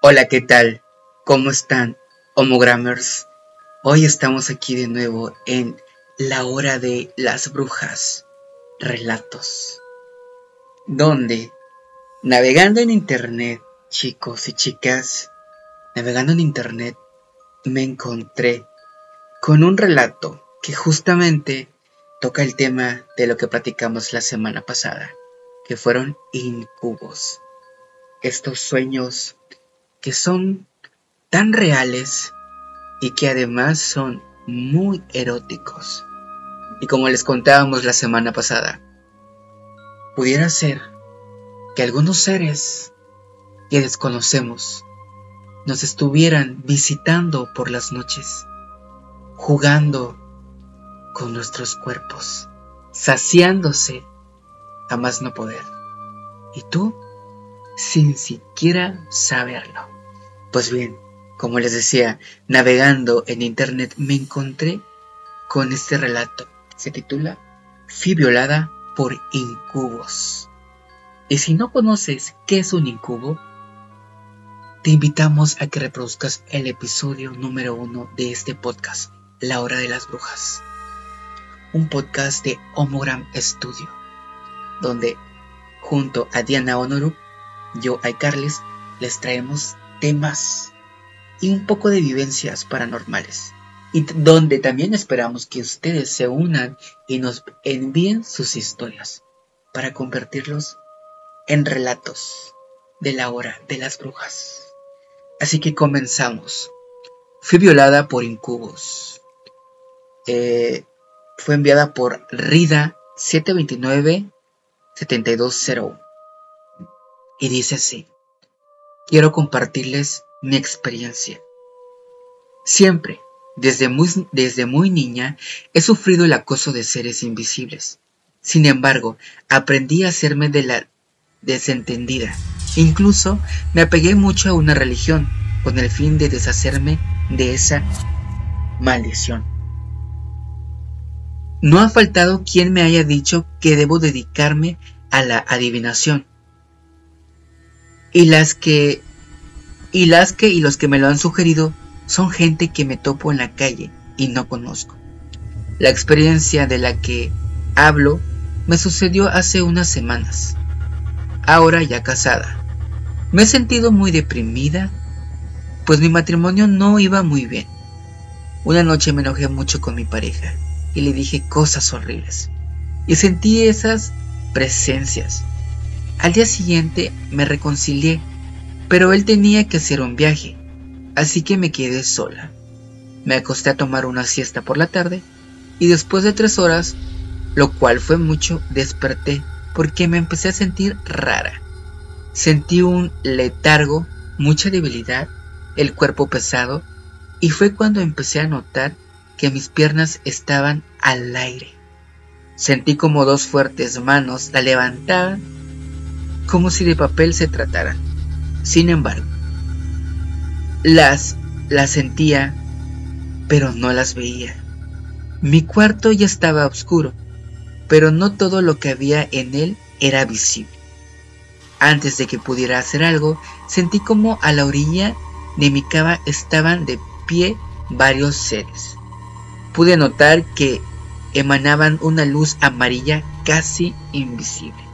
Hola, ¿qué tal? ¿Cómo están, homogrammers? Hoy estamos aquí de nuevo en la hora de las brujas, relatos, donde, navegando en internet, chicos y chicas, navegando en internet, me encontré con un relato que justamente toca el tema de lo que platicamos la semana pasada, que fueron incubos. Estos sueños que son tan reales y que además son muy eróticos. Y como les contábamos la semana pasada, pudiera ser que algunos seres que desconocemos nos estuvieran visitando por las noches, jugando con nuestros cuerpos, saciándose a más no poder. Y tú, sin siquiera saberlo. Pues bien, como les decía, navegando en internet me encontré con este relato. Se titula Fui violada por incubos. Y si no conoces qué es un incubo, te invitamos a que reproduzcas el episodio número uno de este podcast, La Hora de las Brujas. Un podcast de Homogram Studio, donde junto a Diana Honoru, yo, Carles, les traemos temas y un poco de vivencias paranormales. Y donde también esperamos que ustedes se unan y nos envíen sus historias para convertirlos en relatos de la hora de las brujas. Así que comenzamos. Fui violada por incubos. Eh, fue enviada por Rida 729 7201. Y dice así quiero compartirles mi experiencia. Siempre, desde muy, desde muy niña, he sufrido el acoso de seres invisibles. Sin embargo, aprendí a hacerme de la desentendida. Incluso me apegué mucho a una religión con el fin de deshacerme de esa maldición. No ha faltado quien me haya dicho que debo dedicarme a la adivinación, y las que y las que y los que me lo han sugerido son gente que me topo en la calle y no conozco. La experiencia de la que hablo me sucedió hace unas semanas. Ahora ya casada. Me he sentido muy deprimida, pues mi matrimonio no iba muy bien. Una noche me enojé mucho con mi pareja y le dije cosas horribles. Y sentí esas presencias al día siguiente me reconcilié, pero él tenía que hacer un viaje, así que me quedé sola. Me acosté a tomar una siesta por la tarde y después de tres horas, lo cual fue mucho, desperté porque me empecé a sentir rara. Sentí un letargo, mucha debilidad, el cuerpo pesado y fue cuando empecé a notar que mis piernas estaban al aire. Sentí como dos fuertes manos la levantaban como si de papel se tratara. Sin embargo, las las sentía, pero no las veía. Mi cuarto ya estaba oscuro, pero no todo lo que había en él era visible. Antes de que pudiera hacer algo, sentí como a la orilla de mi cama estaban de pie varios seres. Pude notar que emanaban una luz amarilla casi invisible.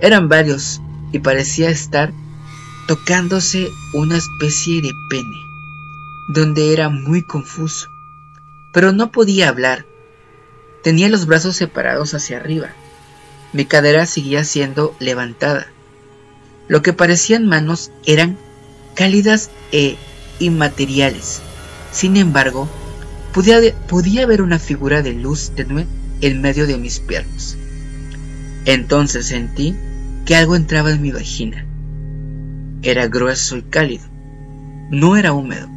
Eran varios y parecía estar tocándose una especie de pene, donde era muy confuso, pero no podía hablar. Tenía los brazos separados hacia arriba. Mi cadera seguía siendo levantada. Lo que parecían manos eran cálidas e inmateriales. Sin embargo, podía, podía ver una figura de luz tenue en medio de mis piernas. Entonces sentí que algo entraba en mi vagina. Era grueso y cálido. No era húmedo.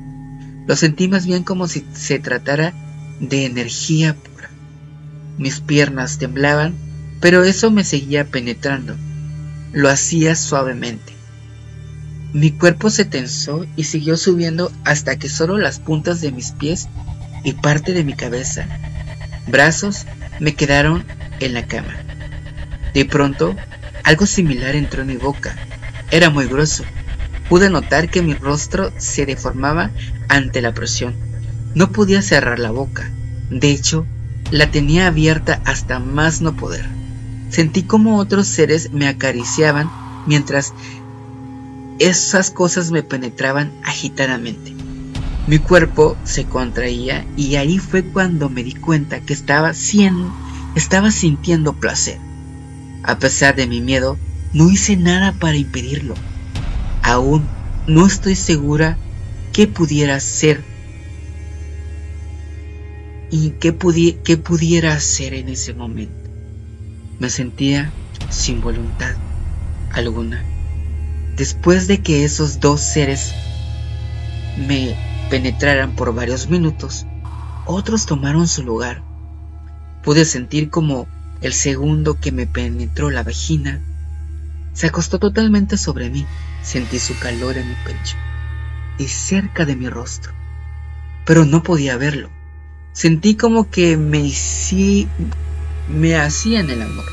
Lo sentí más bien como si se tratara de energía pura. Mis piernas temblaban, pero eso me seguía penetrando. Lo hacía suavemente. Mi cuerpo se tensó y siguió subiendo hasta que solo las puntas de mis pies y parte de mi cabeza, brazos, me quedaron en la cama. De pronto algo similar entró en mi boca. Era muy grueso. Pude notar que mi rostro se deformaba ante la presión. No podía cerrar la boca. De hecho, la tenía abierta hasta más no poder. Sentí como otros seres me acariciaban mientras esas cosas me penetraban agitadamente. Mi cuerpo se contraía y ahí fue cuando me di cuenta que estaba, estaba sintiendo placer. A pesar de mi miedo, no hice nada para impedirlo. Aún no estoy segura qué pudiera ser y qué, qué pudiera hacer en ese momento. Me sentía sin voluntad alguna. Después de que esos dos seres me penetraran por varios minutos, otros tomaron su lugar. Pude sentir como el segundo que me penetró la vagina se acostó totalmente sobre mí. Sentí su calor en mi pecho y cerca de mi rostro, pero no podía verlo. Sentí como que me, me hacían el amor.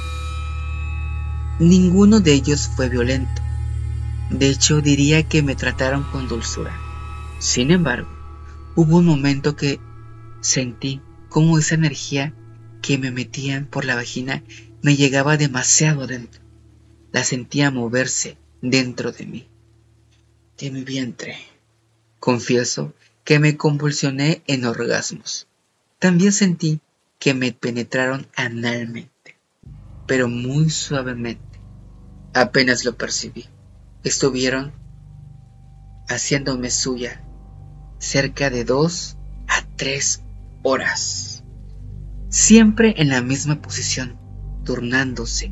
Ninguno de ellos fue violento. De hecho, diría que me trataron con dulzura. Sin embargo, hubo un momento que sentí como esa energía que me metían por la vagina me llegaba demasiado dentro. La sentía moverse dentro de mí, de mi vientre. Confieso que me convulsioné en orgasmos. También sentí que me penetraron analmente, pero muy suavemente. Apenas lo percibí. Estuvieron haciéndome suya cerca de dos a tres horas. Siempre en la misma posición, turnándose,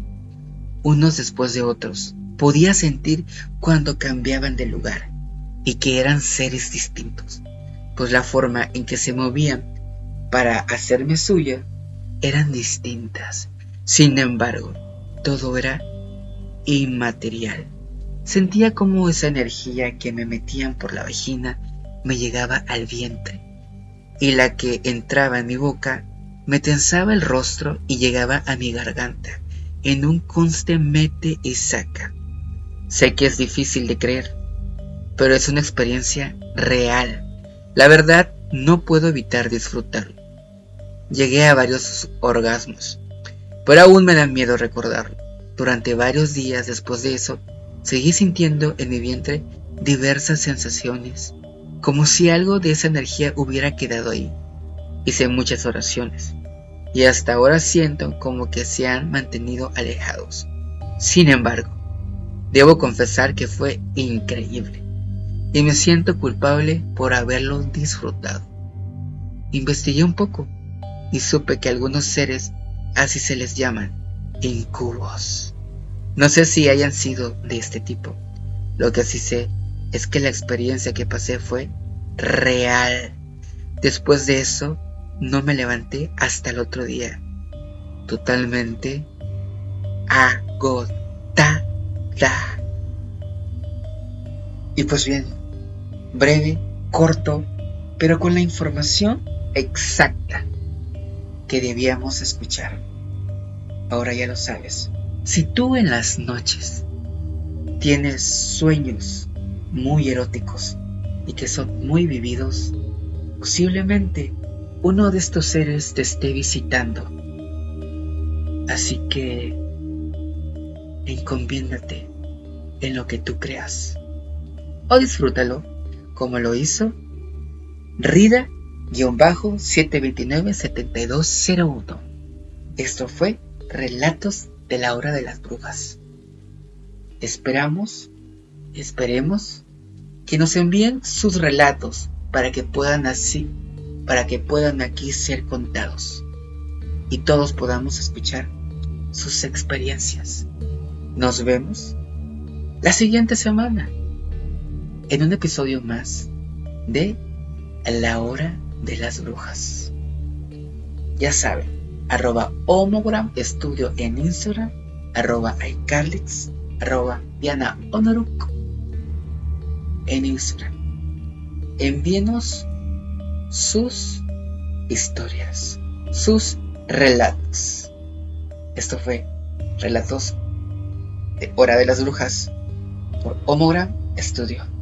unos después de otros. Podía sentir cuando cambiaban de lugar y que eran seres distintos, pues la forma en que se movían para hacerme suya eran distintas. Sin embargo, todo era inmaterial. Sentía como esa energía que me metían por la vagina me llegaba al vientre y la que entraba en mi boca me tensaba el rostro y llegaba a mi garganta en un conste mete y saca. Sé que es difícil de creer, pero es una experiencia real. La verdad, no puedo evitar disfrutarlo. Llegué a varios orgasmos, pero aún me da miedo recordarlo. Durante varios días después de eso, seguí sintiendo en mi vientre diversas sensaciones, como si algo de esa energía hubiera quedado ahí. Hice muchas oraciones, y hasta ahora siento como que se han mantenido alejados. Sin embargo, debo confesar que fue increíble y me siento culpable por haberlo disfrutado. Investigué un poco y supe que algunos seres así se les llaman incubos. No sé si hayan sido de este tipo. Lo que sí sé es que la experiencia que pasé fue real. Después de eso, no me levanté hasta el otro día, totalmente agotada. Y pues bien, breve, corto, pero con la información exacta que debíamos escuchar. Ahora ya lo sabes. Si tú en las noches tienes sueños muy eróticos y que son muy vividos, posiblemente uno de estos seres te esté visitando. Así que encomiéndate en lo que tú creas. O disfrútalo como lo hizo Rida-729-7201. Esto fue Relatos de la Hora de las Brujas. Esperamos, esperemos que nos envíen sus relatos para que puedan así para que puedan aquí ser contados y todos podamos escuchar sus experiencias. Nos vemos la siguiente semana en un episodio más de La Hora de las Brujas. Ya saben, arroba homogram estudio en Instagram, arroba iCarlix, arroba Diana Honoruk en Instagram. Envíenos sus historias, sus relatos. Esto fue Relatos de Hora de las Brujas por Homogram estudio.